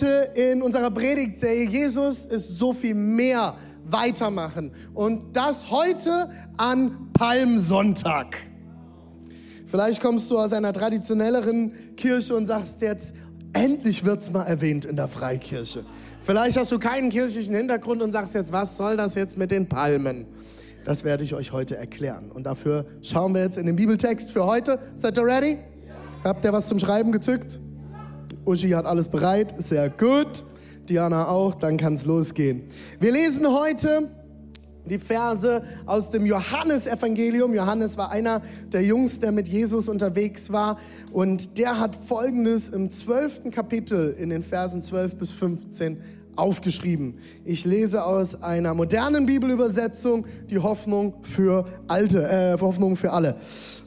heute in unserer Predigtserie Jesus ist so viel mehr weitermachen. Und das heute an Palmsonntag. Vielleicht kommst du aus einer traditionelleren Kirche und sagst jetzt, endlich wird's mal erwähnt in der Freikirche. Vielleicht hast du keinen kirchlichen Hintergrund und sagst jetzt, was soll das jetzt mit den Palmen? Das werde ich euch heute erklären. Und dafür schauen wir jetzt in den Bibeltext für heute. Seid ihr ready? Habt ihr was zum Schreiben gezückt? Uschi hat alles bereit, sehr gut. Diana auch, dann kann es losgehen. Wir lesen heute die Verse aus dem Johannesevangelium. Johannes war einer der Jungs, der mit Jesus unterwegs war. Und der hat Folgendes im zwölften Kapitel in den Versen 12 bis 15 aufgeschrieben. Ich lese aus einer modernen Bibelübersetzung die Hoffnung für Alte, äh, Hoffnung für alle.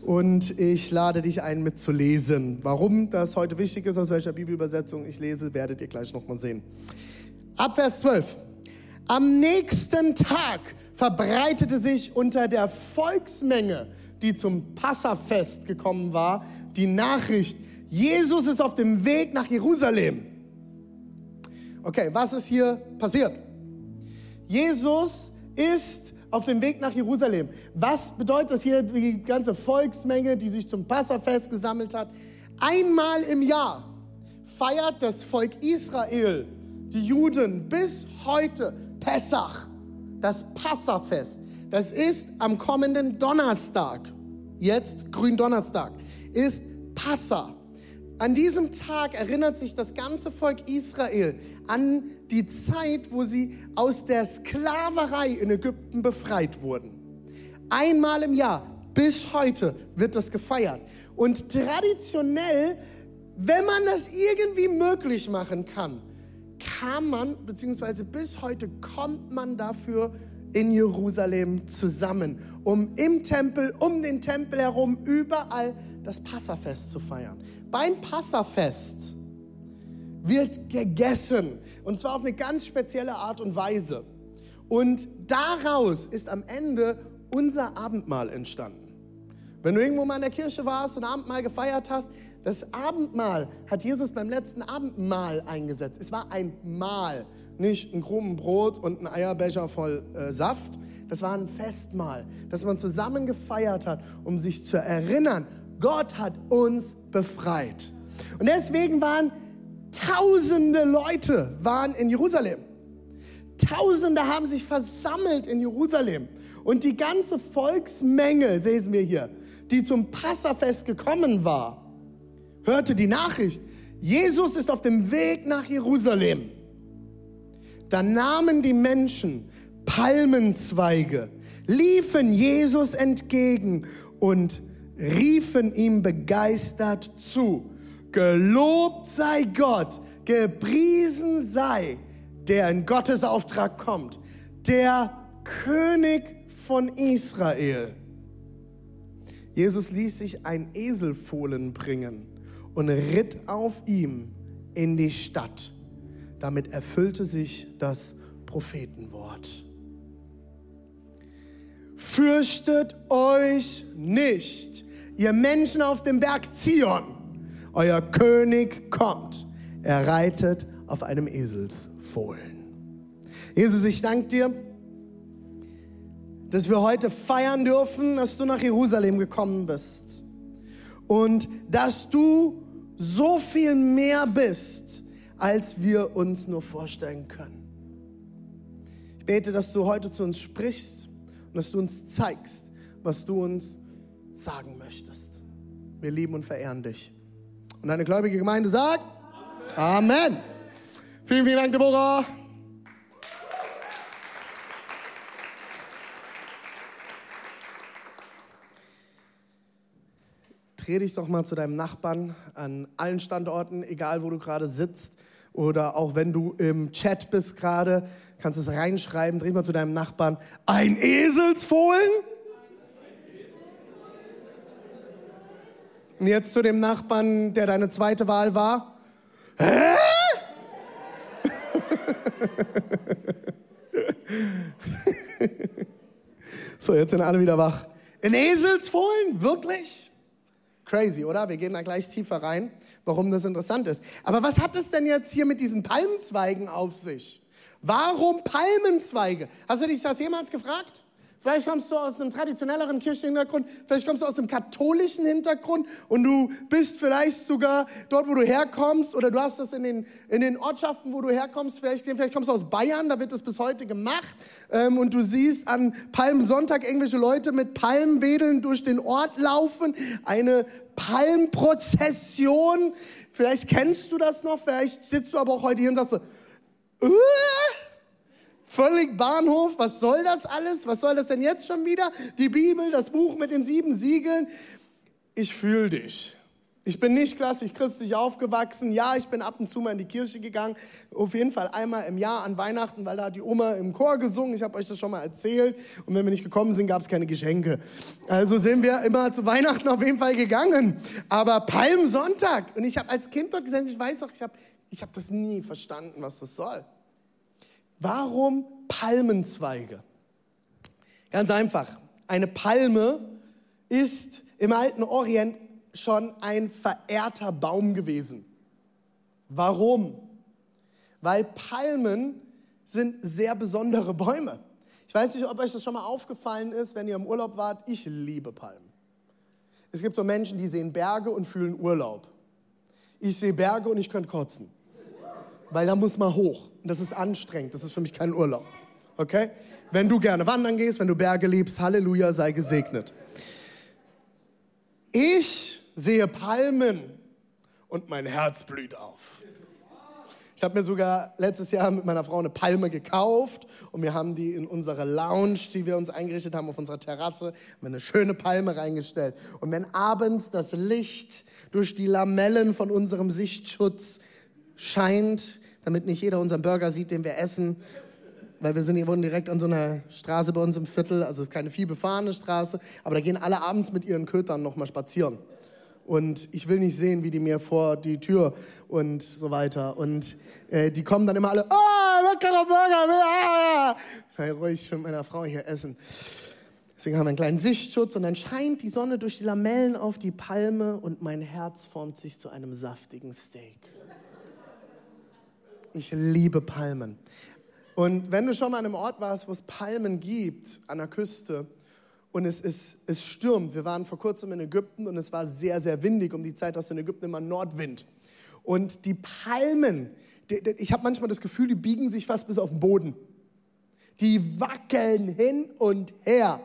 Und ich lade dich ein, mitzulesen. Warum das heute wichtig ist, aus welcher Bibelübersetzung ich lese, werdet ihr gleich nochmal sehen. Ab Vers 12. Am nächsten Tag verbreitete sich unter der Volksmenge, die zum Passafest gekommen war, die Nachricht, Jesus ist auf dem Weg nach Jerusalem. Okay, was ist hier passiert? Jesus ist auf dem Weg nach Jerusalem. Was bedeutet das hier, die ganze Volksmenge, die sich zum Passafest gesammelt hat? Einmal im Jahr feiert das Volk Israel, die Juden, bis heute Pessach, das Passafest. Das ist am kommenden Donnerstag, jetzt Gründonnerstag, ist Passa. An diesem Tag erinnert sich das ganze Volk Israel an die Zeit, wo sie aus der Sklaverei in Ägypten befreit wurden. Einmal im Jahr, bis heute, wird das gefeiert. Und traditionell, wenn man das irgendwie möglich machen kann, kam man, beziehungsweise bis heute kommt man dafür in Jerusalem zusammen, um im Tempel, um den Tempel herum, überall das Passafest zu feiern. Beim Passafest wird gegessen und zwar auf eine ganz spezielle Art und Weise. Und daraus ist am Ende unser Abendmahl entstanden. Wenn du irgendwo mal in der Kirche warst und Abendmahl gefeiert hast, das Abendmahl hat Jesus beim letzten Abendmahl eingesetzt. Es war ein Mahl, nicht ein krummen Brot und ein Eierbecher voll äh, Saft. Das war ein Festmahl, das man zusammen gefeiert hat, um sich zu erinnern, Gott hat uns befreit. Und deswegen waren tausende Leute waren in Jerusalem. Tausende haben sich versammelt in Jerusalem. Und die ganze Volksmenge, sehen wir hier, die zum Passafest gekommen war, hörte die Nachricht, Jesus ist auf dem Weg nach Jerusalem. Da nahmen die Menschen Palmenzweige, liefen Jesus entgegen und riefen ihm begeistert zu. Gelobt sei Gott, gepriesen sei, der in Gottes Auftrag kommt, der König von Israel. Jesus ließ sich ein Eselfohlen bringen und ritt auf ihm in die Stadt. Damit erfüllte sich das Prophetenwort. Fürchtet euch nicht, ihr Menschen auf dem Berg Zion. Euer König kommt. Er reitet auf einem Eselsfohlen. Jesus, ich danke dir, dass wir heute feiern dürfen, dass du nach Jerusalem gekommen bist und dass du so viel mehr bist, als wir uns nur vorstellen können. Ich bete, dass du heute zu uns sprichst und dass du uns zeigst, was du uns sagen möchtest. Wir lieben und verehren dich. Und deine gläubige Gemeinde sagt Amen. Amen. Vielen, vielen Dank, Deborah. Dreh dich doch mal zu deinem Nachbarn an allen Standorten, egal wo du gerade sitzt Oder auch wenn du im Chat bist gerade, kannst du es reinschreiben, dreh mal zu deinem Nachbarn, ein Eselsfohlen? Und jetzt zu dem Nachbarn, der deine zweite Wahl war. Hä? so, jetzt sind alle wieder wach. Ein Eselsfohlen? Wirklich? Crazy, oder? Wir gehen da gleich tiefer rein, warum das interessant ist. Aber was hat es denn jetzt hier mit diesen Palmzweigen auf sich? Warum Palmenzweige? Hast du dich das jemals gefragt? Vielleicht kommst du aus einem traditionelleren Kirchenhintergrund, vielleicht kommst du aus einem katholischen Hintergrund und du bist vielleicht sogar dort, wo du herkommst oder du hast das in den, in den Ortschaften, wo du herkommst, vielleicht, vielleicht kommst du aus Bayern, da wird das bis heute gemacht ähm, und du siehst an Palmsonntag irgendwelche Leute mit Palmwedeln durch den Ort laufen, eine Palmprozession. Vielleicht kennst du das noch, vielleicht sitzt du aber auch heute hier und sagst so, uh, Völlig Bahnhof, was soll das alles? Was soll das denn jetzt schon wieder? Die Bibel, das Buch mit den sieben Siegeln. Ich fühle dich. Ich bin nicht klassisch christlich aufgewachsen. Ja, ich bin ab und zu mal in die Kirche gegangen. Auf jeden Fall einmal im Jahr an Weihnachten, weil da hat die Oma im Chor gesungen. Ich habe euch das schon mal erzählt. Und wenn wir nicht gekommen sind, gab es keine Geschenke. Also sind wir immer zu Weihnachten auf jeden Fall gegangen. Aber Palmsonntag. Und ich habe als Kind dort gesessen, ich weiß auch, ich habe ich hab das nie verstanden, was das soll. Warum Palmenzweige? Ganz einfach. Eine Palme ist im alten Orient schon ein verehrter Baum gewesen. Warum? Weil Palmen sind sehr besondere Bäume. Ich weiß nicht, ob euch das schon mal aufgefallen ist, wenn ihr im Urlaub wart. Ich liebe Palmen. Es gibt so Menschen, die sehen Berge und fühlen Urlaub. Ich sehe Berge und ich könnte kotzen weil da muss man hoch. Das ist anstrengend. Das ist für mich kein Urlaub. Okay? Wenn du gerne wandern gehst, wenn du Berge liebst, Halleluja, sei gesegnet. Ich sehe Palmen und mein Herz blüht auf. Ich habe mir sogar letztes Jahr mit meiner Frau eine Palme gekauft und wir haben die in unsere Lounge, die wir uns eingerichtet haben, auf unserer Terrasse, haben eine schöne Palme reingestellt. Und wenn abends das Licht durch die Lamellen von unserem Sichtschutz scheint, damit nicht jeder unseren Burger sieht, den wir essen. Weil wir sind hier wohnen direkt an so einer Straße bei uns im Viertel, also es ist keine viel befahrene Straße, aber da gehen alle abends mit ihren Kötern nochmal spazieren. Und ich will nicht sehen, wie die mir vor die Tür und so weiter. Und äh, die kommen dann immer alle, oh, leckerer Burger, ah. Sei ruhig, mit meiner Frau hier essen. Deswegen haben wir einen kleinen Sichtschutz und dann scheint die Sonne durch die Lamellen auf die Palme und mein Herz formt sich zu einem saftigen Steak. Ich liebe Palmen. Und wenn du schon mal an einem Ort warst, wo es Palmen gibt, an der Küste, und es, ist, es stürmt, wir waren vor kurzem in Ägypten und es war sehr, sehr windig, um die Zeit aus in Ägypten immer Nordwind. Und die Palmen, die, die, ich habe manchmal das Gefühl, die biegen sich fast bis auf den Boden. Die wackeln hin und her.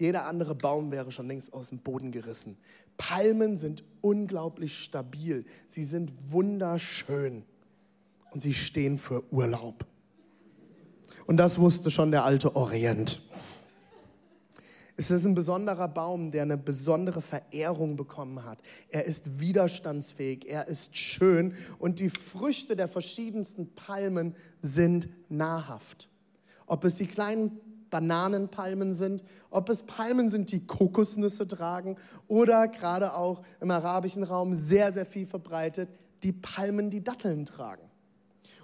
Jeder andere Baum wäre schon längst aus dem Boden gerissen. Palmen sind unglaublich stabil. Sie sind wunderschön und sie stehen für Urlaub. Und das wusste schon der alte Orient. Es ist ein besonderer Baum, der eine besondere Verehrung bekommen hat. Er ist widerstandsfähig, er ist schön und die Früchte der verschiedensten Palmen sind nahrhaft. Ob es die kleinen Bananenpalmen sind, ob es Palmen sind, die Kokosnüsse tragen oder gerade auch im arabischen Raum sehr, sehr viel verbreitet, die Palmen, die Datteln tragen.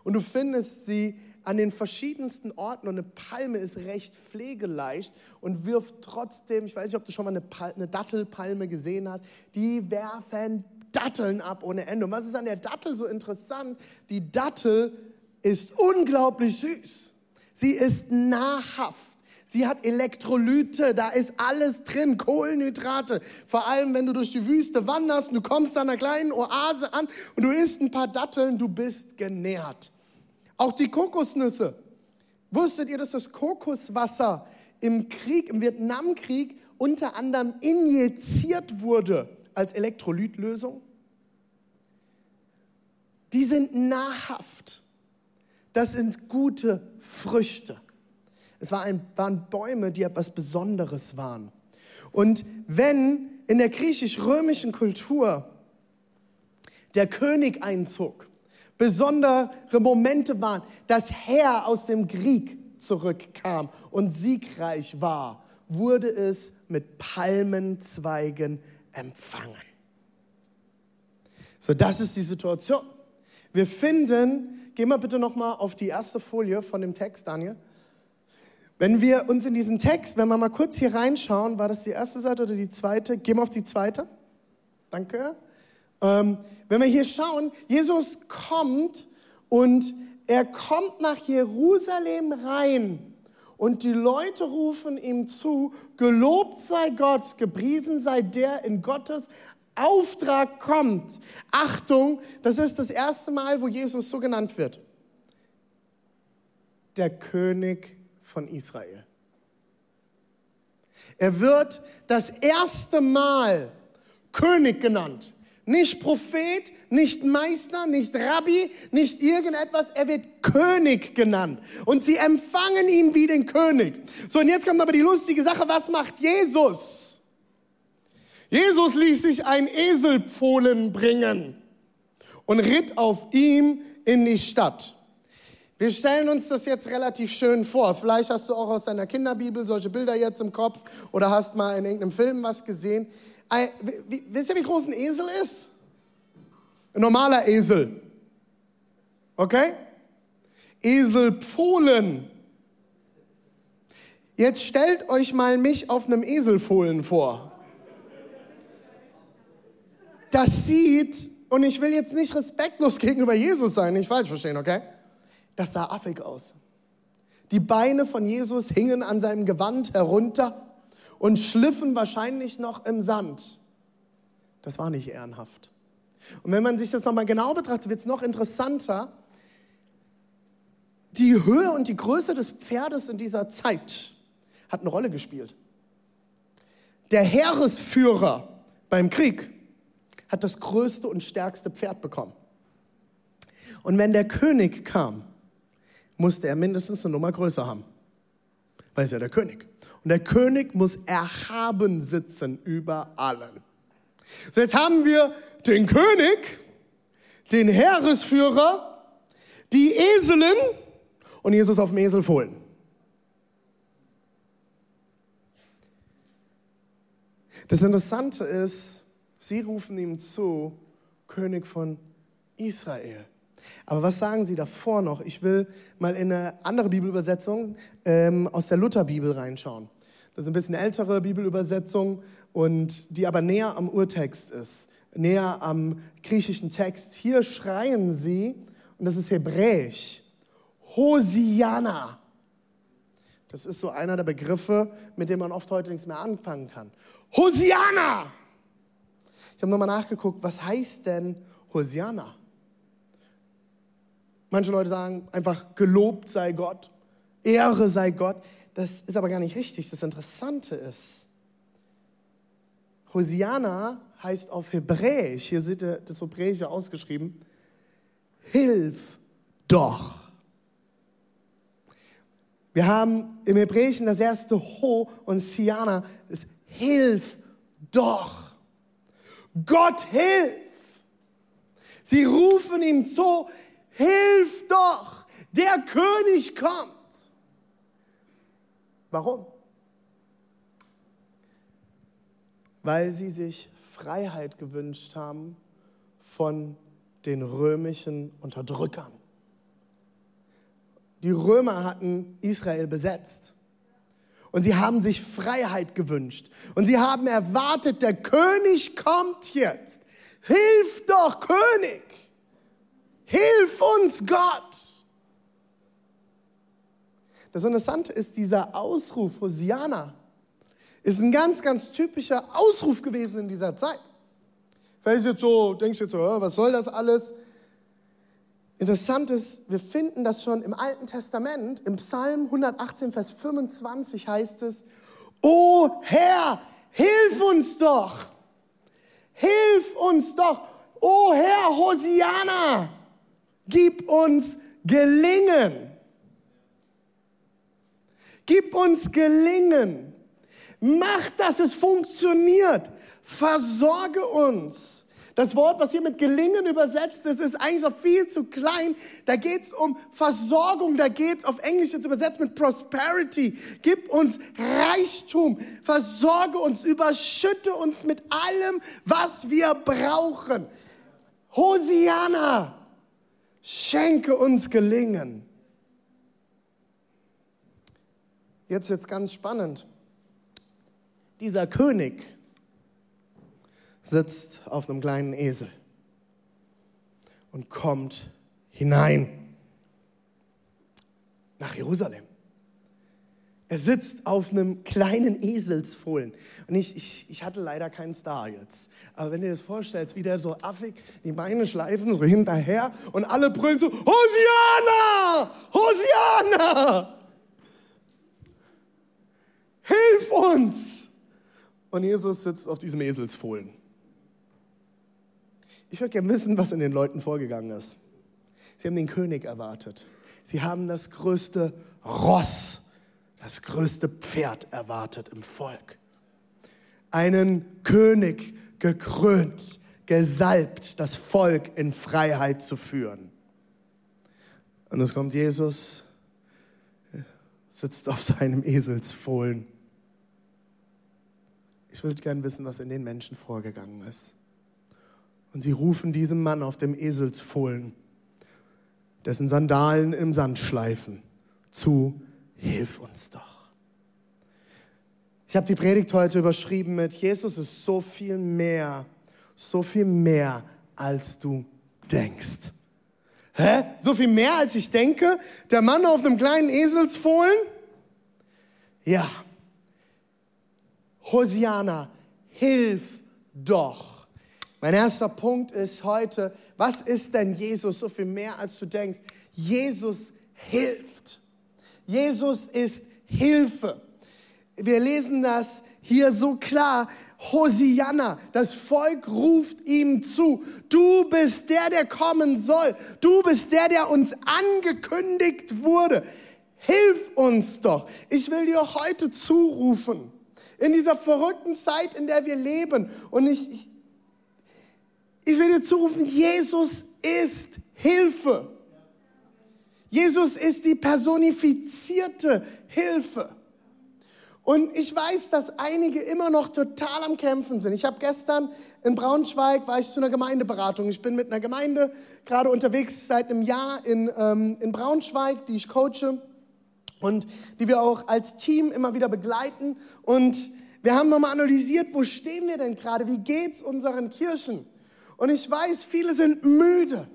Und du findest sie an den verschiedensten Orten und eine Palme ist recht pflegeleicht und wirft trotzdem, ich weiß nicht, ob du schon mal eine, Pal eine Dattelpalme gesehen hast, die werfen Datteln ab ohne Ende. Und was ist an der Dattel so interessant? Die Dattel ist unglaublich süß. Sie ist nahrhaft. Sie hat Elektrolyte, da ist alles drin, Kohlenhydrate. Vor allem, wenn du durch die Wüste wanderst und du kommst an einer kleinen Oase an und du isst ein paar Datteln, du bist genährt. Auch die Kokosnüsse. Wusstet ihr, dass das Kokoswasser im Krieg, im Vietnamkrieg unter anderem injiziert wurde als Elektrolytlösung? Die sind nahrhaft. Das sind gute Früchte. Es waren Bäume, die etwas Besonderes waren. Und wenn in der griechisch-römischen Kultur der König einzog, besondere Momente waren, das Heer aus dem Krieg zurückkam und siegreich war, wurde es mit Palmenzweigen empfangen. So, das ist die Situation. Wir finden, geh mal bitte noch mal auf die erste Folie von dem Text, Daniel. Wenn wir uns in diesen Text, wenn wir mal kurz hier reinschauen, war das die erste Seite oder die zweite? Geh mal auf die zweite. Danke. Ähm, wenn wir hier schauen, Jesus kommt und er kommt nach Jerusalem rein und die Leute rufen ihm zu, gelobt sei Gott, gepriesen sei der in Gottes Auftrag kommt. Achtung, das ist das erste Mal, wo Jesus so genannt wird. Der König von Israel. Er wird das erste Mal König genannt. Nicht Prophet, nicht Meister, nicht Rabbi, nicht irgendetwas. Er wird König genannt. Und sie empfangen ihn wie den König. So, und jetzt kommt aber die lustige Sache. Was macht Jesus? Jesus ließ sich ein Eselpfohlen bringen und ritt auf ihm in die Stadt. Wir stellen uns das jetzt relativ schön vor. Vielleicht hast du auch aus deiner Kinderbibel solche Bilder jetzt im Kopf oder hast mal in irgendeinem Film was gesehen. Wisst ihr, wie groß ein Esel ist? Ein normaler Esel. Okay? Eselpfohlen. Jetzt stellt euch mal mich auf einem Eselfohlen vor. Das sieht, und ich will jetzt nicht respektlos gegenüber Jesus sein, nicht falsch verstehen, okay? Das sah affig aus. Die Beine von Jesus hingen an seinem Gewand herunter und schliffen wahrscheinlich noch im Sand. Das war nicht ehrenhaft. Und wenn man sich das nochmal genau betrachtet, wird es noch interessanter. Die Höhe und die Größe des Pferdes in dieser Zeit hat eine Rolle gespielt. Der Heeresführer beim Krieg hat das größte und stärkste Pferd bekommen. Und wenn der König kam, musste er mindestens eine Nummer größer haben. Weil er ist ja der König. Und der König muss erhaben sitzen über allen. So, jetzt haben wir den König, den Heeresführer, die Eselin und Jesus auf dem Esel fohlen. Das Interessante ist, sie rufen ihm zu, König von Israel. Aber was sagen sie davor noch? Ich will mal in eine andere Bibelübersetzung ähm, aus der Lutherbibel reinschauen. Das ist ein bisschen ältere Bibelübersetzung und die aber näher am Urtext ist, näher am griechischen Text. Hier schreien sie, und das ist hebräisch, Hosiana. Das ist so einer der Begriffe, mit dem man oft heute nichts mehr anfangen kann. Hosiana! Ich habe nochmal nachgeguckt, was heißt denn Hosiana? Manche Leute sagen einfach, gelobt sei Gott, Ehre sei Gott. Das ist aber gar nicht richtig. Das Interessante ist, Hosiana heißt auf Hebräisch, hier seht ihr das Hebräische ausgeschrieben, Hilf doch. Wir haben im Hebräischen das erste Ho und Siana, das Hilf doch. Gott hilf. Sie rufen ihm zu, hilf doch, der König kommt. Warum? Weil sie sich Freiheit gewünscht haben von den römischen Unterdrückern. Die Römer hatten Israel besetzt. Und sie haben sich Freiheit gewünscht. Und sie haben erwartet, der König kommt jetzt. Hilf doch, König. Hilf uns, Gott. Das Interessante ist, dieser Ausruf, Hosiana, ist ein ganz, ganz typischer Ausruf gewesen in dieser Zeit. Vielleicht jetzt so, denkst du jetzt so, was soll das alles? Interessant ist, wir finden das schon im Alten Testament, im Psalm 118, Vers 25 heißt es, O Herr, hilf uns doch! Hilf uns doch! O Herr, Hosiana, gib uns Gelingen! Gib uns Gelingen. Mach, dass es funktioniert. Versorge uns, Das Wort, was hier mit gelingen übersetzt ist, ist eigentlich noch viel zu klein. Da geht es um Versorgung, da geht es auf Englisch jetzt übersetzt mit Prosperity. Gib uns Reichtum, versorge uns, überschütte uns mit allem, was wir brauchen. Hosiana, schenke uns Gelingen. Jetzt wird es ganz spannend. Dieser König, sitzt auf einem kleinen Esel und kommt hinein nach Jerusalem. Er sitzt auf einem kleinen Eselsfohlen. Und ich, ich, ich hatte leider keinen Star jetzt. Aber wenn dir das vorstellst, wie der so affig die Beine schleifen, so hinterher und alle brüllen so, Hosiana! Hosiana! Hilf uns! Und Jesus sitzt auf diesem Eselsfohlen. Ich würde gerne wissen, was in den Leuten vorgegangen ist. Sie haben den König erwartet. Sie haben das größte Ross, das größte Pferd erwartet im Volk. Einen König gekrönt, gesalbt, das Volk in Freiheit zu führen. Und es kommt Jesus, sitzt auf seinem Eselsfohlen. Ich würde gerne wissen, was in den Menschen vorgegangen ist. Und sie rufen diesem Mann auf dem Eselsfohlen, dessen Sandalen im Sand schleifen, zu, hilf uns doch. Ich habe die Predigt heute überschrieben mit, Jesus ist so viel mehr, so viel mehr, als du denkst. Hä? So viel mehr, als ich denke? Der Mann auf einem kleinen Eselsfohlen? Ja. Hosiana, hilf doch. Mein erster Punkt ist heute, was ist denn Jesus so viel mehr als du denkst? Jesus hilft. Jesus ist Hilfe. Wir lesen das hier so klar. Hosianna, das Volk ruft ihm zu. Du bist der, der kommen soll. Du bist der, der uns angekündigt wurde. Hilf uns doch. Ich will dir heute zurufen. In dieser verrückten Zeit, in der wir leben. Und ich, ich ich will dir zurufen, Jesus ist Hilfe. Jesus ist die personifizierte Hilfe. Und ich weiß, dass einige immer noch total am Kämpfen sind. Ich habe gestern in Braunschweig, war ich zu einer Gemeindeberatung. Ich bin mit einer Gemeinde gerade unterwegs seit einem Jahr in, ähm, in Braunschweig, die ich coache und die wir auch als Team immer wieder begleiten. Und wir haben nochmal analysiert, wo stehen wir denn gerade? Wie geht's unseren Kirchen? Und ich weiß, viele sind müde.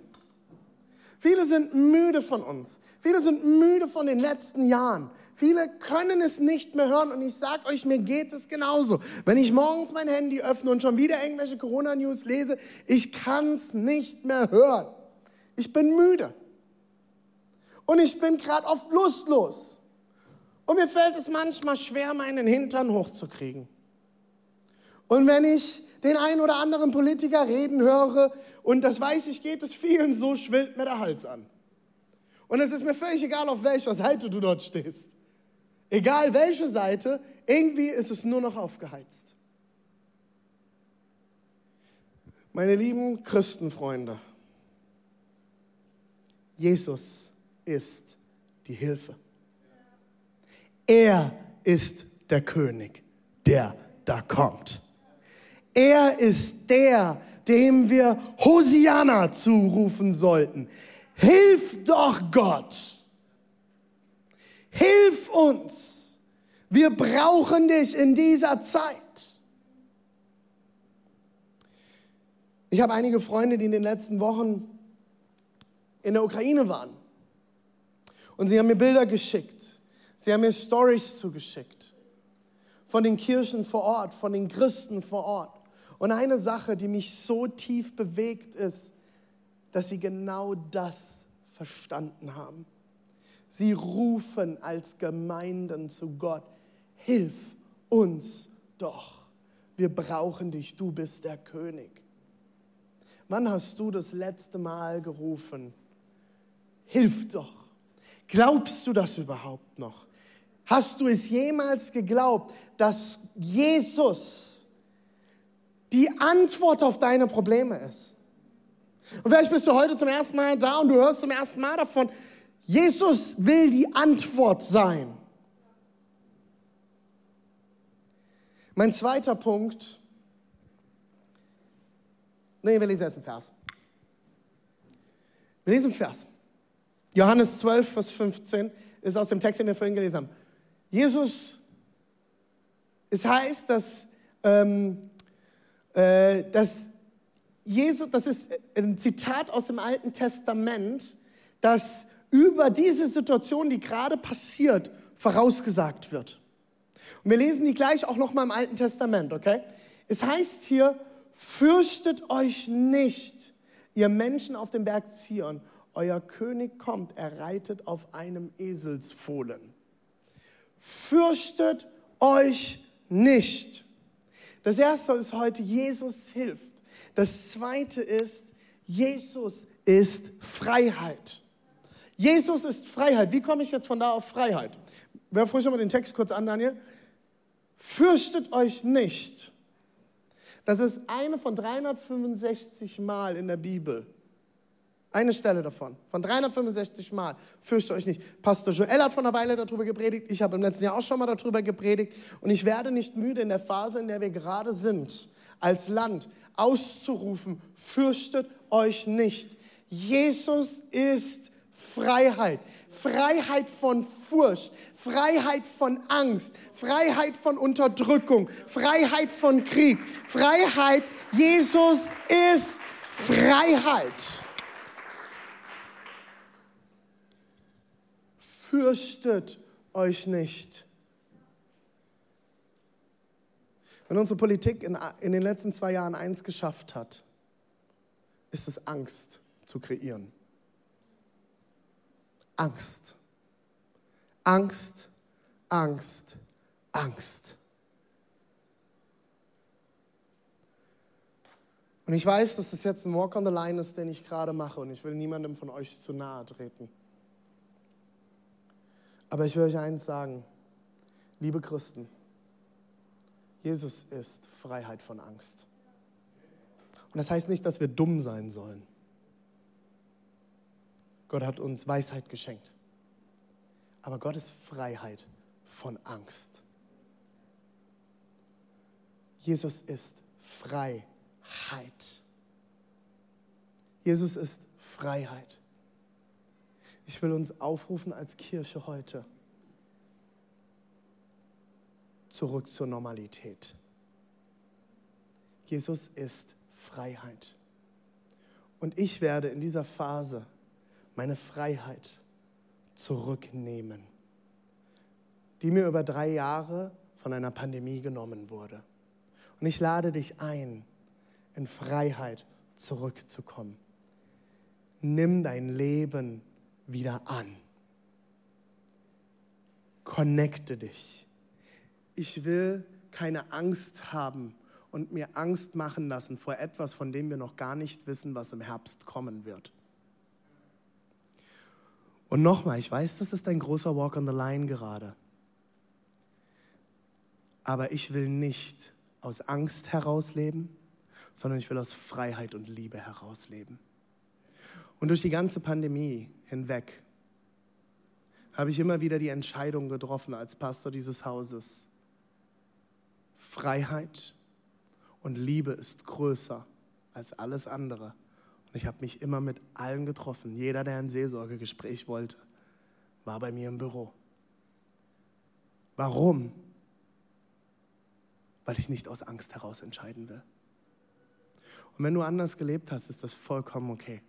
Viele sind müde von uns. Viele sind müde von den letzten Jahren. Viele können es nicht mehr hören und ich sage euch, mir geht es genauso. Wenn ich morgens mein Handy öffne und schon wieder irgendwelche Corona-News lese, ich kann es nicht mehr hören. Ich bin müde. Und ich bin gerade oft lustlos. Und mir fällt es manchmal schwer, meinen Hintern hochzukriegen. Und wenn ich den einen oder anderen Politiker reden höre und das weiß ich, geht es vielen so, schwillt mir der Hals an. Und es ist mir völlig egal, auf welcher Seite du dort stehst. Egal welche Seite, irgendwie ist es nur noch aufgeheizt. Meine lieben Christenfreunde, Jesus ist die Hilfe. Er ist der König, der da kommt. Er ist der, dem wir Hosianna zurufen sollten. Hilf doch Gott. Hilf uns. Wir brauchen dich in dieser Zeit. Ich habe einige Freunde, die in den letzten Wochen in der Ukraine waren. Und sie haben mir Bilder geschickt. Sie haben mir Stories zugeschickt. Von den Kirchen vor Ort, von den Christen vor Ort. Und eine Sache, die mich so tief bewegt, ist, dass sie genau das verstanden haben. Sie rufen als Gemeinden zu Gott, hilf uns doch. Wir brauchen dich, du bist der König. Wann hast du das letzte Mal gerufen? Hilf doch. Glaubst du das überhaupt noch? Hast du es jemals geglaubt, dass Jesus die Antwort auf deine Probleme ist. Und vielleicht bist du heute zum ersten Mal da und du hörst zum ersten Mal davon, Jesus will die Antwort sein. Mein zweiter Punkt, nee, wir lesen jetzt einen Vers. Wir lesen einen Vers. Johannes 12, Vers 15 ist aus dem Text, den wir vorhin gelesen haben. Jesus, es heißt, dass, ähm, äh, dass Jesus, das ist ein Zitat aus dem Alten Testament, dass über diese Situation, die gerade passiert, vorausgesagt wird. Und wir lesen die gleich auch noch mal im Alten Testament, okay? Es heißt hier, fürchtet euch nicht, ihr Menschen auf dem Berg Zion, euer König kommt, er reitet auf einem Eselsfohlen. Fürchtet euch nicht. Das erste ist heute, Jesus hilft. Das zweite ist, Jesus ist Freiheit. Jesus ist Freiheit. Wie komme ich jetzt von da auf Freiheit? Werf ruhig mal den Text kurz an, Daniel. Fürchtet euch nicht. Das ist eine von 365 Mal in der Bibel. Eine Stelle davon, von 365 Mal. Fürchtet euch nicht. Pastor Joel hat vor einer Weile darüber gepredigt. Ich habe im letzten Jahr auch schon mal darüber gepredigt. Und ich werde nicht müde in der Phase, in der wir gerade sind, als Land auszurufen, fürchtet euch nicht. Jesus ist Freiheit. Freiheit von Furcht, Freiheit von Angst, Freiheit von Unterdrückung, Freiheit von Krieg, Freiheit. Jesus ist Freiheit. Fürchtet euch nicht. Wenn unsere Politik in, in den letzten zwei Jahren eins geschafft hat, ist es Angst zu kreieren. Angst. Angst, Angst, Angst. Und ich weiß, dass es jetzt ein Walk on the Line ist, den ich gerade mache und ich will niemandem von euch zu nahe treten. Aber ich will euch eins sagen, liebe Christen, Jesus ist Freiheit von Angst. Und das heißt nicht, dass wir dumm sein sollen. Gott hat uns Weisheit geschenkt. Aber Gott ist Freiheit von Angst. Jesus ist Freiheit. Jesus ist Freiheit. Ich will uns aufrufen als Kirche heute zurück zur Normalität. Jesus ist Freiheit. Und ich werde in dieser Phase meine Freiheit zurücknehmen, die mir über drei Jahre von einer Pandemie genommen wurde. Und ich lade dich ein, in Freiheit zurückzukommen. Nimm dein Leben wieder an. Connecte dich. Ich will keine Angst haben und mir Angst machen lassen vor etwas, von dem wir noch gar nicht wissen, was im Herbst kommen wird. Und nochmal, ich weiß, das ist ein großer Walk on the Line gerade. Aber ich will nicht aus Angst herausleben, sondern ich will aus Freiheit und Liebe herausleben. Und durch die ganze Pandemie hinweg habe ich immer wieder die Entscheidung getroffen als Pastor dieses Hauses. Freiheit und Liebe ist größer als alles andere. Und ich habe mich immer mit allen getroffen. Jeder, der ein Seelsorgegespräch wollte, war bei mir im Büro. Warum? Weil ich nicht aus Angst heraus entscheiden will. Und wenn du anders gelebt hast, ist das vollkommen okay.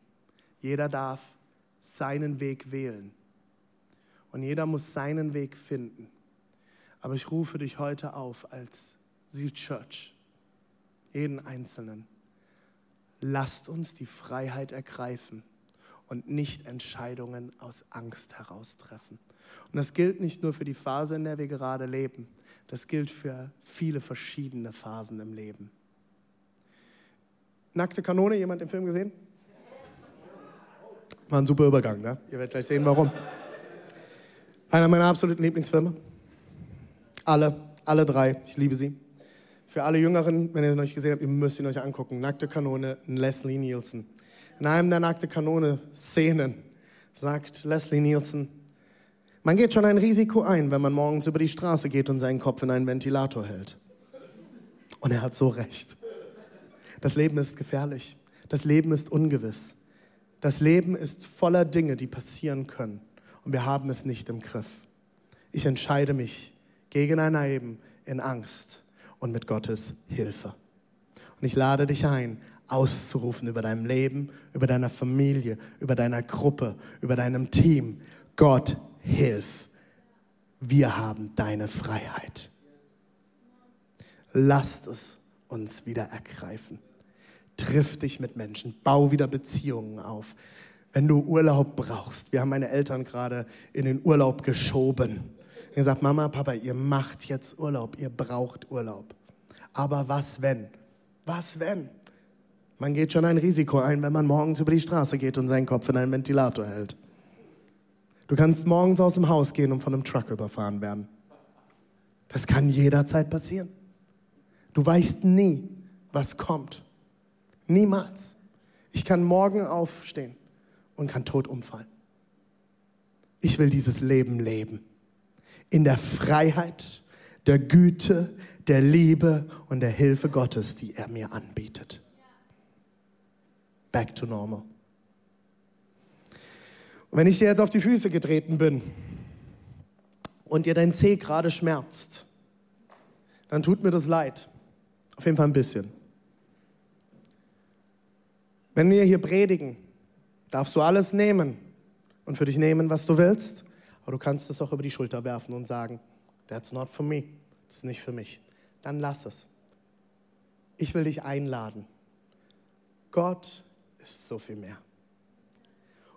Jeder darf seinen Weg wählen. Und jeder muss seinen Weg finden. Aber ich rufe dich heute auf als Seal Church, jeden Einzelnen lasst uns die Freiheit ergreifen und nicht Entscheidungen aus Angst heraus treffen. Und das gilt nicht nur für die Phase, in der wir gerade leben, das gilt für viele verschiedene Phasen im Leben. Nackte Kanone, jemand im Film gesehen? War ein super Übergang, ne? Ihr werdet gleich sehen, warum. Einer meiner absoluten Lieblingsfilme. Alle, alle drei. Ich liebe sie. Für alle Jüngeren, wenn ihr noch nicht gesehen habt, ihr müsst ihn euch angucken. Nackte Kanone, Leslie Nielsen. In einem der Nackte Kanone-Szenen sagt Leslie Nielsen, man geht schon ein Risiko ein, wenn man morgens über die Straße geht und seinen Kopf in einen Ventilator hält. Und er hat so recht. Das Leben ist gefährlich. Das Leben ist ungewiss. Das Leben ist voller Dinge, die passieren können. Und wir haben es nicht im Griff. Ich entscheide mich gegen ein Leben in Angst und mit Gottes Hilfe. Und ich lade dich ein, auszurufen über deinem Leben, über deiner Familie, über deiner Gruppe, über deinem Team. Gott, hilf. Wir haben deine Freiheit. Lasst es uns wieder ergreifen. Triff dich mit Menschen, bau wieder Beziehungen auf. Wenn du Urlaub brauchst, wir haben meine Eltern gerade in den Urlaub geschoben er sagt, Mama, Papa, ihr macht jetzt Urlaub, ihr braucht Urlaub. Aber was wenn? Was wenn? Man geht schon ein Risiko ein, wenn man morgens über die Straße geht und seinen Kopf in einen Ventilator hält. Du kannst morgens aus dem Haus gehen und von einem Truck überfahren werden. Das kann jederzeit passieren. Du weißt nie, was kommt. Niemals. Ich kann morgen aufstehen und kann tot umfallen. Ich will dieses Leben leben in der Freiheit, der Güte, der Liebe und der Hilfe Gottes, die er mir anbietet. Back to normal. Und wenn ich dir jetzt auf die Füße getreten bin und dir dein Zeh gerade schmerzt, dann tut mir das leid. Auf jeden Fall ein bisschen. Wenn wir hier predigen, darfst du alles nehmen und für dich nehmen, was du willst. Aber du kannst es auch über die Schulter werfen und sagen, that's not for me. Das ist nicht für mich. Dann lass es. Ich will dich einladen. Gott ist so viel mehr.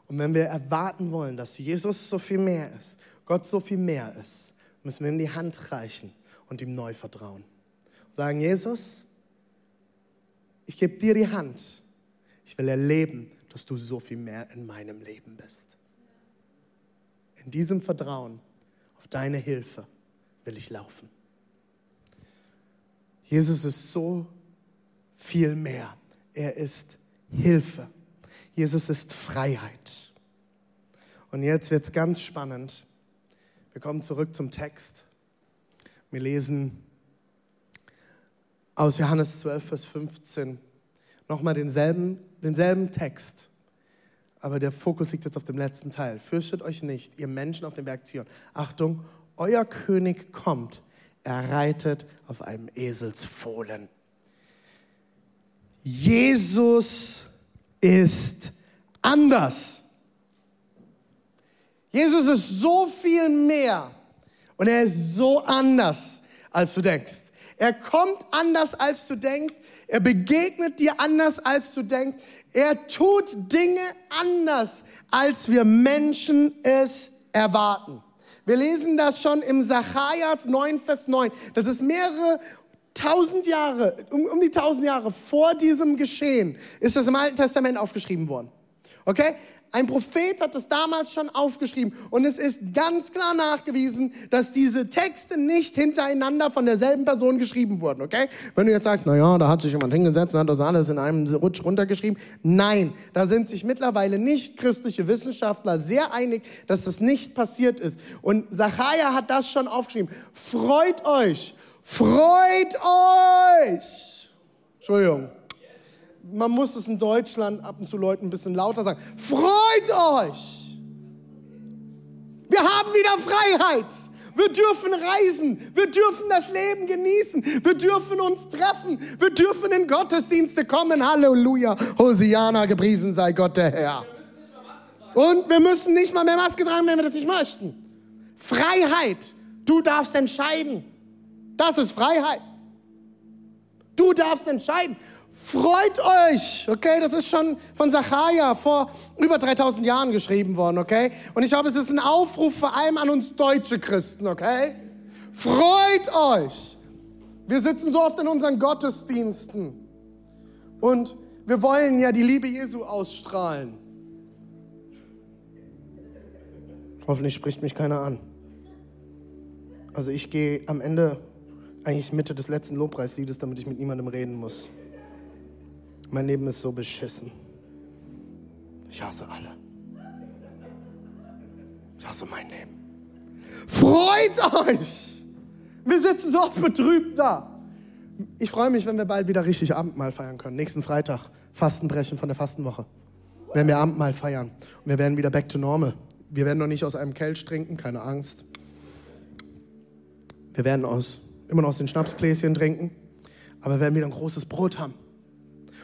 Und wenn wir erwarten wollen, dass Jesus so viel mehr ist, Gott so viel mehr ist, müssen wir ihm die Hand reichen und ihm neu vertrauen. Und sagen, Jesus, ich gebe dir die Hand. Ich will erleben, dass du so viel mehr in meinem Leben bist. In diesem Vertrauen auf deine Hilfe will ich laufen. Jesus ist so viel mehr. Er ist Hilfe. Jesus ist Freiheit. Und jetzt wird es ganz spannend. Wir kommen zurück zum Text. Wir lesen aus Johannes 12, Vers 15 nochmal denselben, denselben Text aber der Fokus liegt jetzt auf dem letzten Teil. Fürchtet euch nicht, ihr Menschen auf dem Berg Zion. Achtung, euer König kommt. Er reitet auf einem Eselsfohlen. Jesus ist anders. Jesus ist so viel mehr und er ist so anders, als du denkst. Er kommt anders, als du denkst. Er begegnet dir anders, als du denkst. Er tut Dinge anders, als wir Menschen es erwarten. Wir lesen das schon im Sacharja 9, Vers 9. Das ist mehrere tausend Jahre, um, um die tausend Jahre vor diesem Geschehen ist das im Alten Testament aufgeschrieben worden. Okay? Ein Prophet hat es damals schon aufgeschrieben und es ist ganz klar nachgewiesen, dass diese Texte nicht hintereinander von derselben Person geschrieben wurden, okay? Wenn du jetzt sagst, na ja, da hat sich jemand hingesetzt und hat das alles in einem Rutsch runtergeschrieben. Nein, da sind sich mittlerweile nicht christliche Wissenschaftler sehr einig, dass das nicht passiert ist. Und Zachariah hat das schon aufgeschrieben. Freut euch, freut euch. Entschuldigung man muss es in Deutschland ab und zu Leuten ein bisschen lauter sagen. Freut euch! Wir haben wieder Freiheit. Wir dürfen reisen. Wir dürfen das Leben genießen. Wir dürfen uns treffen. Wir dürfen in Gottesdienste kommen. Halleluja. Hosiana, gepriesen sei Gott der Herr. Und wir müssen nicht mal mehr Maske tragen, wenn wir das nicht möchten. Freiheit. Du darfst entscheiden. Das ist Freiheit. Du darfst entscheiden. Freut euch, okay? Das ist schon von Zachariah vor über 3000 Jahren geschrieben worden, okay? Und ich glaube, es ist ein Aufruf vor allem an uns deutsche Christen, okay? Freut euch! Wir sitzen so oft in unseren Gottesdiensten und wir wollen ja die Liebe Jesu ausstrahlen. Hoffentlich spricht mich keiner an. Also ich gehe am Ende Eigentlich Mitte des letzten Lobpreisliedes, damit ich mit niemandem reden muss. Mein Leben ist so beschissen. Ich hasse alle. Ich hasse mein Leben. Freut euch! Wir sitzen so oft betrübt da. Ich freue mich, wenn wir bald wieder richtig Abendmahl feiern können. Nächsten Freitag, Fastenbrechen von der Fastenwoche. Werden wir Abendmahl feiern. Und wir werden wieder back to normal. Wir werden noch nicht aus einem Kelch trinken, keine Angst. Wir werden aus, immer noch aus den Schnapsgläschen trinken, aber wir werden wieder ein großes Brot haben.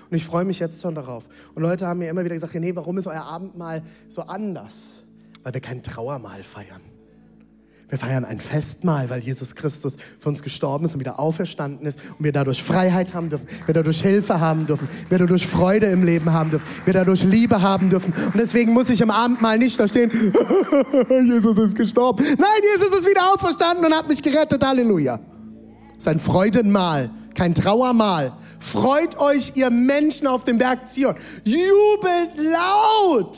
Und ich freue mich jetzt schon darauf. Und Leute haben mir immer wieder gesagt, nee, warum ist euer Abendmahl so anders? Weil wir kein Trauermahl feiern. Wir feiern ein Festmahl, weil Jesus Christus für uns gestorben ist und wieder auferstanden ist und wir dadurch Freiheit haben dürfen, wir dadurch Hilfe haben dürfen, wir dadurch Freude im Leben haben dürfen, wir dadurch Liebe haben dürfen. Und deswegen muss ich im Abendmahl nicht da stehen, Jesus ist gestorben. Nein, Jesus ist wieder auferstanden und hat mich gerettet. Halleluja. Das ist ein Freudenmahl, kein Trauermahl. Freut euch, ihr Menschen auf dem Berg Zion. Jubelt laut.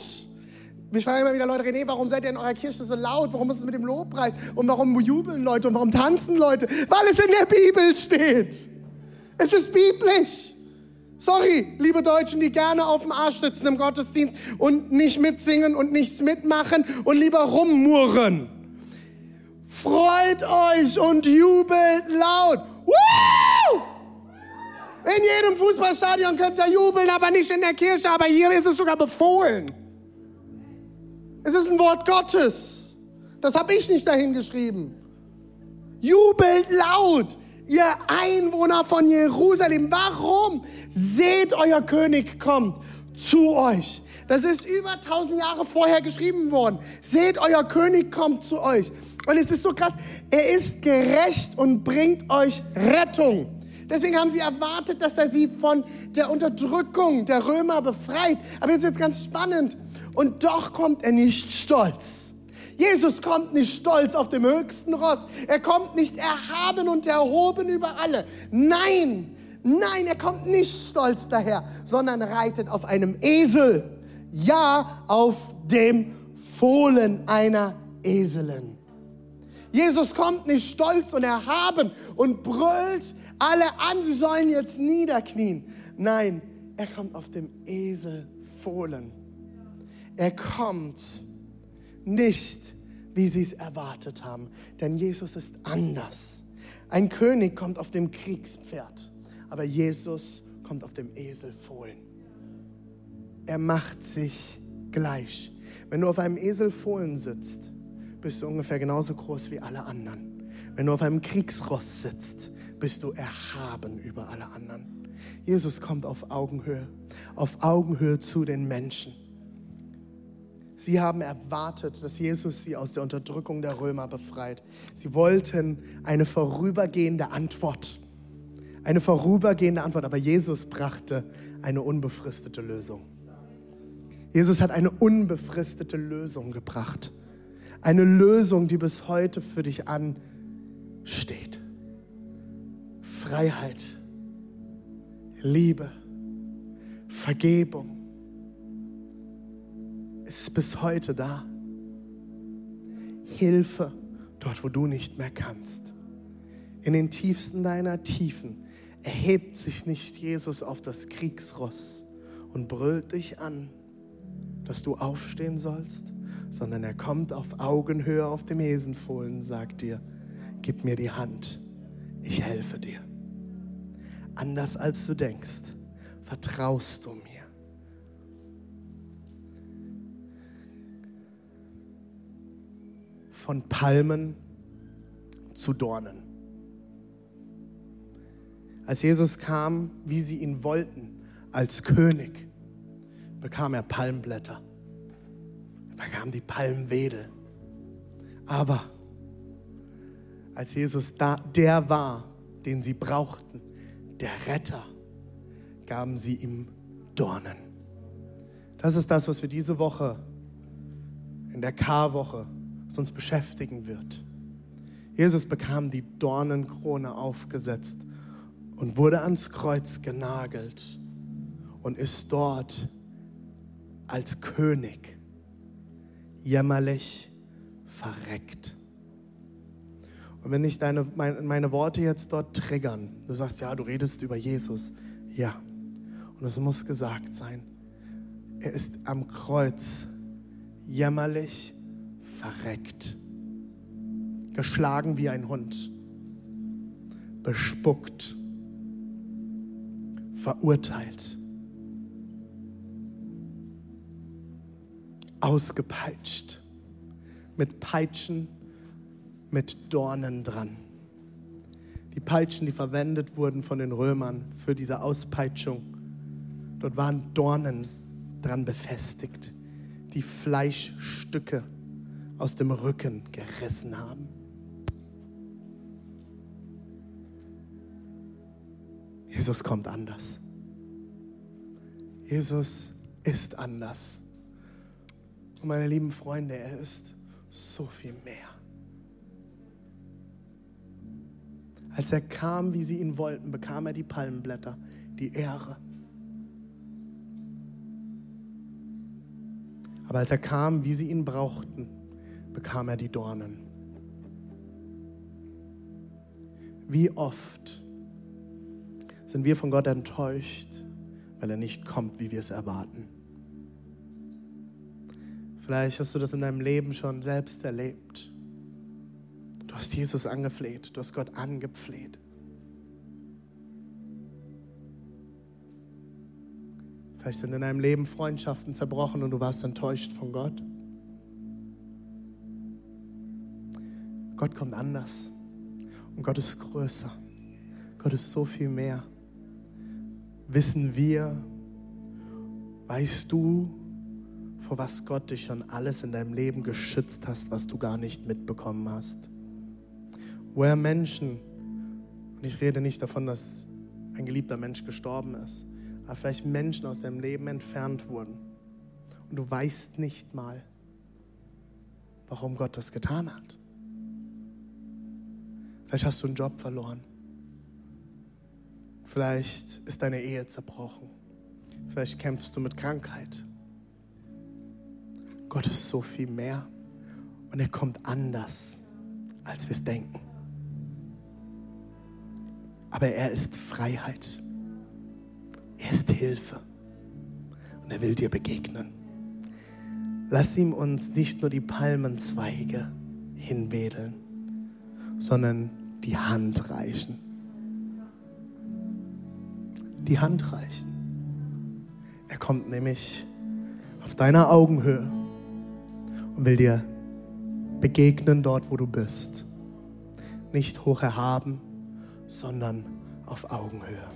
Mich fragen immer wieder Leute, René, warum seid ihr in eurer Kirche so laut? Warum ist es mit dem Lobpreis? Und warum jubeln Leute? Und warum tanzen Leute? Weil es in der Bibel steht. Es ist biblisch. Sorry, liebe Deutschen, die gerne auf dem Arsch sitzen im Gottesdienst und nicht mitsingen und nichts mitmachen und lieber rummurren. Freut euch und jubelt laut. Woo! In jedem Fußballstadion könnt ihr jubeln, aber nicht in der Kirche. Aber hier ist es sogar befohlen. Es ist ein Wort Gottes. Das habe ich nicht dahin geschrieben. Jubelt laut, ihr Einwohner von Jerusalem. Warum? Seht, euer König kommt zu euch. Das ist über tausend Jahre vorher geschrieben worden. Seht, euer König kommt zu euch. Und es ist so krass. Er ist gerecht und bringt euch Rettung. Deswegen haben sie erwartet, dass er sie von der Unterdrückung der Römer befreit. Aber jetzt wird es ganz spannend. Und doch kommt er nicht stolz. Jesus kommt nicht stolz auf dem höchsten Ross. Er kommt nicht erhaben und erhoben über alle. Nein, nein, er kommt nicht stolz daher, sondern reitet auf einem Esel. Ja, auf dem Fohlen einer Eselin. Jesus kommt nicht stolz und erhaben und brüllt alle an, sie sollen jetzt niederknien. Nein, er kommt auf dem Esel Fohlen. Er kommt nicht, wie sie es erwartet haben, denn Jesus ist anders. Ein König kommt auf dem Kriegspferd, aber Jesus kommt auf dem Eselfohlen. Er macht sich gleich. Wenn du auf einem Eselfohlen sitzt, bist du ungefähr genauso groß wie alle anderen. Wenn du auf einem Kriegsross sitzt, bist du erhaben über alle anderen. Jesus kommt auf Augenhöhe, auf Augenhöhe zu den Menschen. Sie haben erwartet, dass Jesus sie aus der Unterdrückung der Römer befreit. Sie wollten eine vorübergehende Antwort. Eine vorübergehende Antwort, aber Jesus brachte eine unbefristete Lösung. Jesus hat eine unbefristete Lösung gebracht. Eine Lösung, die bis heute für dich ansteht. Freiheit, Liebe, Vergebung, es ist bis heute da. Hilfe dort, wo du nicht mehr kannst. In den tiefsten deiner Tiefen erhebt sich nicht Jesus auf das Kriegsross und brüllt dich an, dass du aufstehen sollst, sondern er kommt auf Augenhöhe auf dem Esenfohlen und sagt dir, gib mir die Hand, ich helfe dir. Anders als du denkst, vertraust du mir. von Palmen zu Dornen. Als Jesus kam, wie sie ihn wollten, als König, bekam er Palmblätter, bekam die Palmwedel. Aber als Jesus da, der war, den sie brauchten, der Retter, gaben sie ihm Dornen. Das ist das, was wir diese Woche in der Karwoche uns beschäftigen wird. Jesus bekam die Dornenkrone aufgesetzt und wurde ans Kreuz genagelt und ist dort als König jämmerlich verreckt. Und wenn nicht deine, meine, meine Worte jetzt dort triggern, du sagst, ja, du redest über Jesus, ja. Und es muss gesagt sein, er ist am Kreuz jämmerlich verreckt, geschlagen wie ein Hund, bespuckt, verurteilt, ausgepeitscht, mit Peitschen, mit Dornen dran. Die Peitschen, die verwendet wurden von den Römern für diese Auspeitschung, dort waren Dornen dran befestigt, die Fleischstücke aus dem Rücken gerissen haben. Jesus kommt anders. Jesus ist anders. Und meine lieben Freunde, er ist so viel mehr. Als er kam, wie sie ihn wollten, bekam er die Palmenblätter, die Ehre. Aber als er kam, wie sie ihn brauchten, bekam er die Dornen. Wie oft sind wir von Gott enttäuscht, weil er nicht kommt, wie wir es erwarten. Vielleicht hast du das in deinem Leben schon selbst erlebt. Du hast Jesus angefleht, du hast Gott angepfleht. Vielleicht sind in deinem Leben Freundschaften zerbrochen und du warst enttäuscht von Gott. Gott kommt anders und Gott ist größer. Gott ist so viel mehr. Wissen wir, weißt du, vor was Gott dich schon alles in deinem Leben geschützt hast, was du gar nicht mitbekommen hast? Wo er Menschen, und ich rede nicht davon, dass ein geliebter Mensch gestorben ist, aber vielleicht Menschen aus deinem Leben entfernt wurden. Und du weißt nicht mal, warum Gott das getan hat. Vielleicht hast du einen Job verloren. Vielleicht ist deine Ehe zerbrochen. Vielleicht kämpfst du mit Krankheit. Gott ist so viel mehr und er kommt anders, als wir es denken. Aber er ist Freiheit. Er ist Hilfe und er will dir begegnen. Lass ihm uns nicht nur die Palmenzweige hinwedeln, sondern die Hand reichen. Die Hand reichen. Er kommt nämlich auf deiner Augenhöhe und will dir begegnen dort, wo du bist. Nicht hoch erhaben, sondern auf Augenhöhe.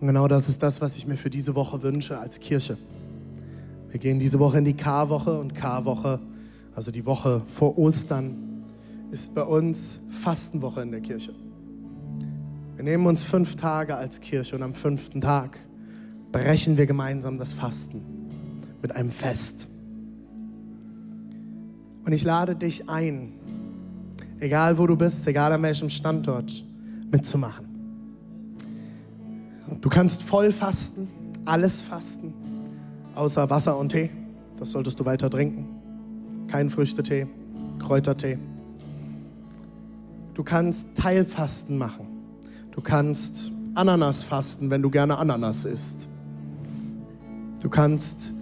Und genau das ist das, was ich mir für diese Woche wünsche als Kirche. Wir gehen diese Woche in die Karwoche und Karwoche, also die Woche vor Ostern, ist bei uns Fastenwoche in der Kirche. Wir nehmen uns fünf Tage als Kirche und am fünften Tag brechen wir gemeinsam das Fasten mit einem Fest. Und ich lade dich ein, egal wo du bist, egal an welchem Standort, mitzumachen. Du kannst voll fasten, alles fasten, außer Wasser und Tee. Das solltest du weiter trinken. Kein Früchtetee, Kräutertee. Du kannst Teilfasten machen. Du kannst Ananas fasten, wenn du gerne Ananas isst. Du kannst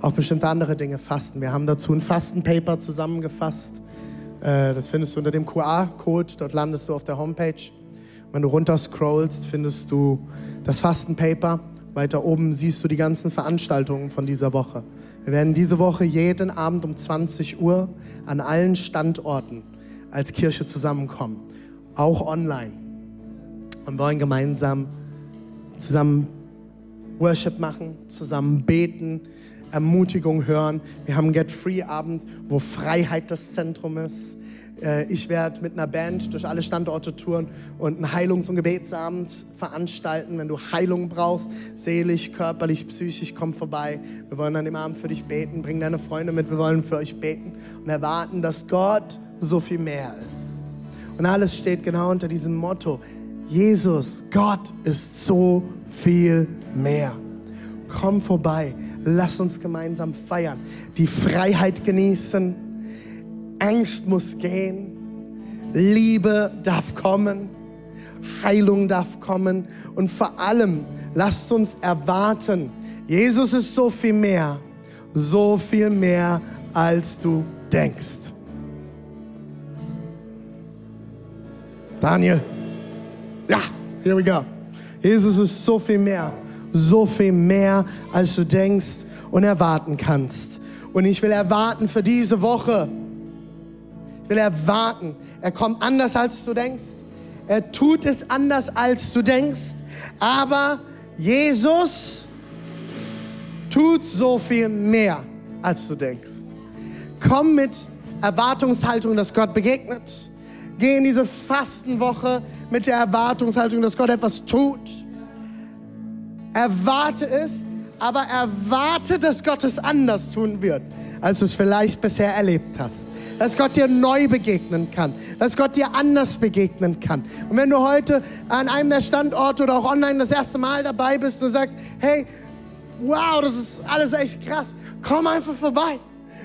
auch bestimmte andere Dinge fasten. Wir haben dazu ein Fastenpaper zusammengefasst. Äh, das findest du unter dem QR-Code. Dort landest du auf der Homepage. Wenn du runter scrollst, findest du das Fastenpaper. Weiter oben siehst du die ganzen Veranstaltungen von dieser Woche. Wir werden diese Woche jeden Abend um 20 Uhr an allen Standorten als Kirche zusammenkommen, auch online. Und wollen gemeinsam zusammen Worship machen, zusammen beten, Ermutigung hören. Wir haben einen Get Free Abend, wo Freiheit das Zentrum ist. Äh, ich werde mit einer Band durch alle Standorte touren und einen Heilungs- und Gebetsabend veranstalten. Wenn du Heilung brauchst, seelisch, körperlich, psychisch, komm vorbei. Wir wollen an dem Abend für dich beten. Bring deine Freunde mit. Wir wollen für euch beten und erwarten, dass Gott so viel mehr ist. Und alles steht genau unter diesem Motto. Jesus, Gott ist so viel mehr. Komm vorbei, lass uns gemeinsam feiern, die Freiheit genießen, Angst muss gehen. Liebe darf kommen. Heilung darf kommen. Und vor allem, lasst uns erwarten, Jesus ist so viel mehr, so viel mehr, als du denkst. Daniel. Ja, here we go. Jesus ist so viel mehr, so viel mehr, als du denkst und erwarten kannst. Und ich will erwarten für diese Woche. Ich will erwarten. Er kommt anders, als du denkst. Er tut es anders, als du denkst. Aber Jesus tut so viel mehr, als du denkst. Komm mit Erwartungshaltung, dass Gott begegnet. Geh in diese Fastenwoche mit der Erwartungshaltung, dass Gott etwas tut. Erwarte es, aber erwarte, dass Gott es anders tun wird, als du es vielleicht bisher erlebt hast. Dass Gott dir neu begegnen kann, dass Gott dir anders begegnen kann. Und wenn du heute an einem der Standorte oder auch online das erste Mal dabei bist und sagst, hey, wow, das ist alles echt krass, komm einfach vorbei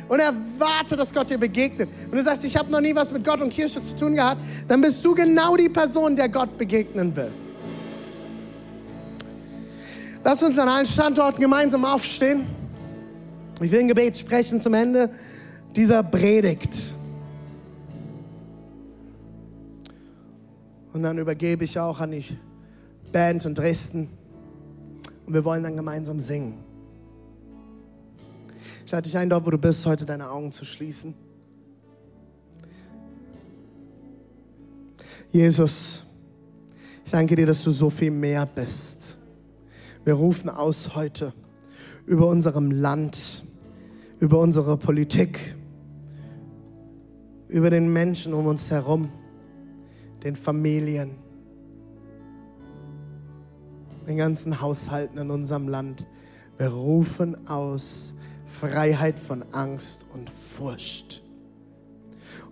und erwarte, dass Gott dir begegnet. Und du sagst, ich habe noch nie was mit Gott und Kirche zu tun gehabt, dann bist du genau die Person, der Gott begegnen will. Lass uns an allen Standorten gemeinsam aufstehen. Ich will ein Gebet sprechen zum Ende dieser Predigt. Und dann übergebe ich auch an die Band in Dresden. Und wir wollen dann gemeinsam singen. Ich lade dich ein, dort wo du bist, heute deine Augen zu schließen. Jesus, ich danke dir, dass du so viel mehr bist. Wir rufen aus heute über unserem Land, über unsere Politik, über den Menschen um uns herum, den Familien, den ganzen Haushalten in unserem Land. Wir rufen aus Freiheit von Angst und Furcht.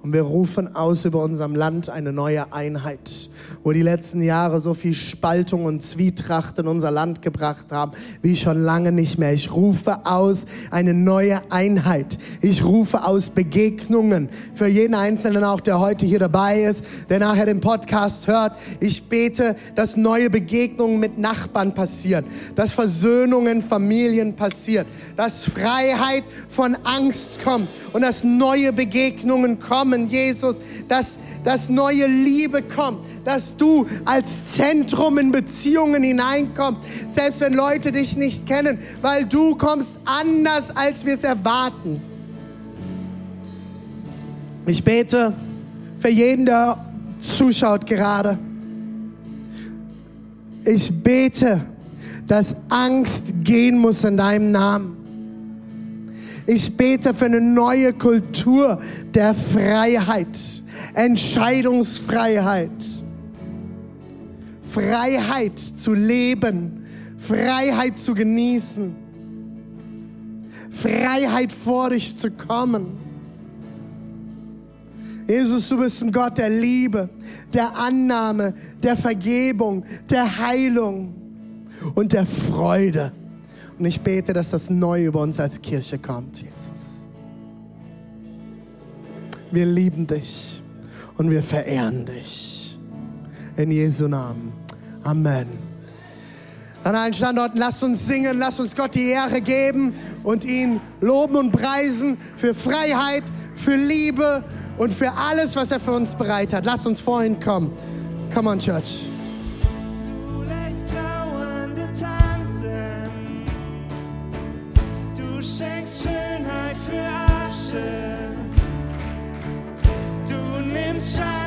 Und wir rufen aus über unserem Land eine neue Einheit wo die letzten Jahre so viel Spaltung und Zwietracht in unser Land gebracht haben, wie schon lange nicht mehr. Ich rufe aus eine neue Einheit. Ich rufe aus Begegnungen für jeden Einzelnen auch, der heute hier dabei ist, der nachher den Podcast hört. Ich bete, dass neue Begegnungen mit Nachbarn passieren, dass Versöhnungen Familien passiert, dass Freiheit von Angst kommt und dass neue Begegnungen kommen, Jesus, dass, dass neue Liebe kommt, dass du als Zentrum in Beziehungen hineinkommst, selbst wenn Leute dich nicht kennen, weil du kommst anders, als wir es erwarten. Ich bete für jeden, der zuschaut gerade. Ich bete, dass Angst gehen muss in deinem Namen. Ich bete für eine neue Kultur der Freiheit, Entscheidungsfreiheit. Freiheit zu leben, Freiheit zu genießen, Freiheit vor dich zu kommen. Jesus, du bist ein Gott der Liebe, der Annahme, der Vergebung, der Heilung und der Freude. Und ich bete, dass das neu über uns als Kirche kommt, Jesus. Wir lieben dich und wir verehren dich. In Jesu Namen. Amen. An allen Standorten, lasst uns singen, lasst uns Gott die Ehre geben und ihn loben und preisen für Freiheit, für Liebe und für alles, was er für uns bereit hat. Lasst uns vor ihn kommen. Come on, Church. Du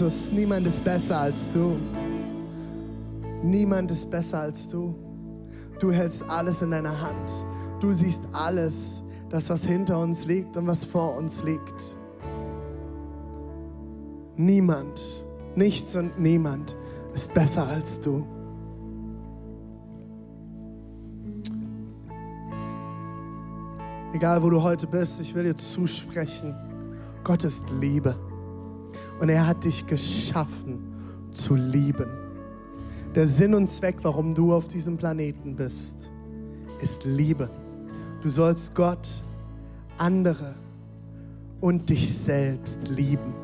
Jesus, niemand ist besser als du. Niemand ist besser als du. Du hältst alles in deiner Hand. Du siehst alles, das was hinter uns liegt und was vor uns liegt. Niemand, nichts und niemand ist besser als du. Egal wo du heute bist, ich will dir zusprechen. Gott ist Liebe. Und er hat dich geschaffen zu lieben. Der Sinn und Zweck, warum du auf diesem Planeten bist, ist Liebe. Du sollst Gott, andere und dich selbst lieben.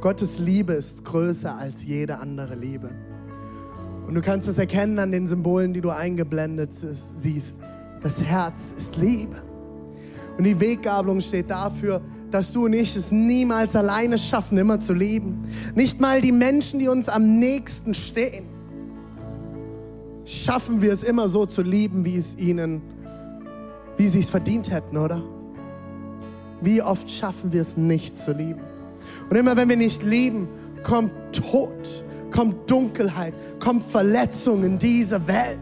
Gottes Liebe ist größer als jede andere Liebe. Und du kannst es erkennen an den Symbolen, die du eingeblendet siehst. Das Herz ist Liebe. Und die Weggabelung steht dafür, dass du und ich es niemals alleine schaffen, immer zu lieben. Nicht mal die Menschen, die uns am nächsten stehen, schaffen wir es immer so zu lieben, wie es ihnen, wie sie es verdient hätten, oder? Wie oft schaffen wir es nicht zu lieben? Und immer wenn wir nicht lieben, kommt Tod, kommt Dunkelheit, kommt Verletzung in diese Welt.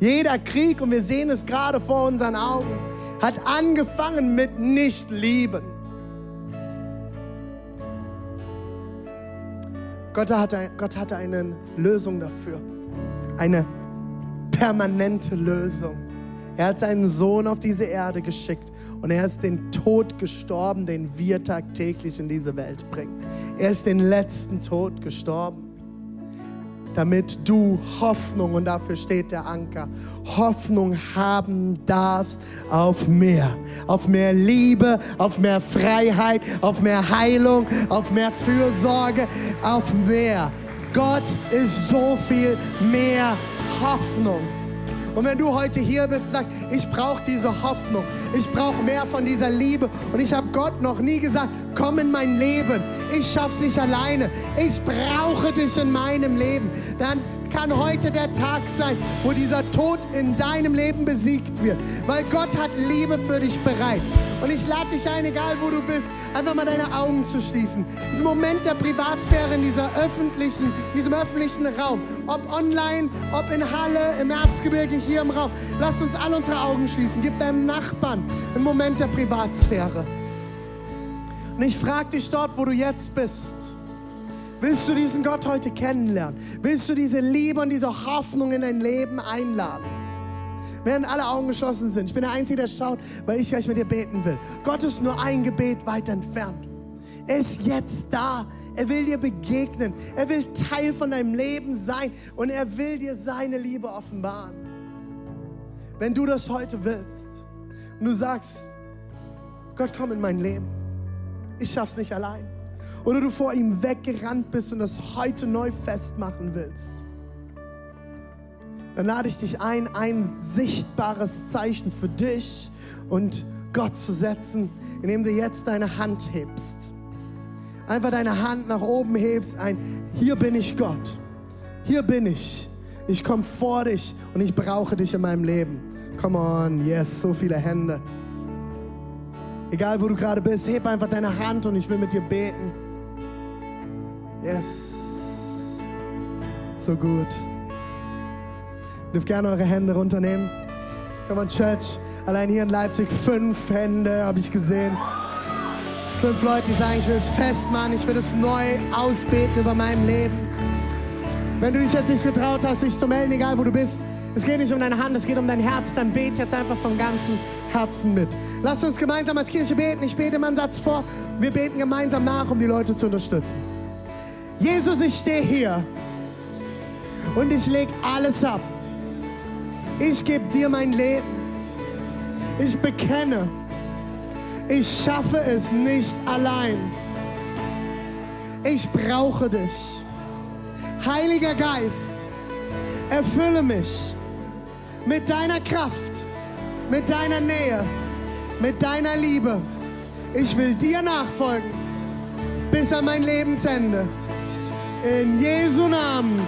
Jeder Krieg, und wir sehen es gerade vor unseren Augen, hat angefangen mit Nicht-Lieben. Gott hatte, Gott hatte eine Lösung dafür. Eine permanente Lösung. Er hat seinen Sohn auf diese Erde geschickt und er ist den Tod gestorben, den wir tagtäglich in diese Welt bringen. Er ist den letzten Tod gestorben damit du Hoffnung, und dafür steht der Anker, Hoffnung haben darfst auf mehr. Auf mehr Liebe, auf mehr Freiheit, auf mehr Heilung, auf mehr Fürsorge, auf mehr. Gott ist so viel mehr Hoffnung. Und wenn du heute hier bist und sagst, ich brauche diese Hoffnung, ich brauche mehr von dieser Liebe und ich habe Gott noch nie gesagt, komm in mein Leben, ich schaff's nicht alleine, ich brauche dich in meinem Leben, dann kann heute der Tag sein, wo dieser Tod in deinem Leben besiegt wird, weil Gott hat Liebe für dich bereit. Und ich lade dich ein, egal wo du bist, einfach mal deine Augen zu schließen. Diesen Moment der Privatsphäre in dieser öffentlichen, diesem öffentlichen Raum, ob online, ob in Halle, im Erzgebirge, hier im Raum. Lass uns alle unsere Augen schließen. Gib deinem Nachbarn einen Moment der Privatsphäre. Und ich frage dich dort, wo du jetzt bist. Willst du diesen Gott heute kennenlernen? Willst du diese Liebe und diese Hoffnung in dein Leben einladen? Während alle Augen geschlossen sind. Ich bin der Einzige, der schaut, weil ich gleich mit dir beten will. Gott ist nur ein Gebet weit entfernt. Er ist jetzt da. Er will dir begegnen. Er will Teil von deinem Leben sein. Und er will dir seine Liebe offenbaren. Wenn du das heute willst und du sagst, Gott, komm in mein Leben. Ich schaff's nicht allein. Oder du vor ihm weggerannt bist und das heute neu festmachen willst dann lade ich dich ein, ein sichtbares Zeichen für dich und Gott zu setzen, indem du jetzt deine Hand hebst. Einfach deine Hand nach oben hebst, ein, hier bin ich Gott, hier bin ich. Ich komme vor dich und ich brauche dich in meinem Leben. Come on, yes, so viele Hände. Egal wo du gerade bist, heb einfach deine Hand und ich will mit dir beten. Yes, so gut. Dürft gerne eure Hände runternehmen. Come on, Church. Allein hier in Leipzig fünf Hände habe ich gesehen. Fünf Leute, die sagen, ich will es festmachen, ich will es neu ausbeten über meinem Leben. Wenn du dich jetzt nicht getraut hast, dich zu melden, egal wo du bist, es geht nicht um deine Hand, es geht um dein Herz, dann bet jetzt einfach vom ganzen Herzen mit. Lass uns gemeinsam als Kirche beten. Ich bete mal einen Satz vor. Wir beten gemeinsam nach, um die Leute zu unterstützen. Jesus, ich stehe hier und ich lege alles ab. Ich gebe dir mein Leben. Ich bekenne, ich schaffe es nicht allein. Ich brauche dich. Heiliger Geist, erfülle mich mit deiner Kraft, mit deiner Nähe, mit deiner Liebe. Ich will dir nachfolgen bis an mein Lebensende. In Jesu Namen.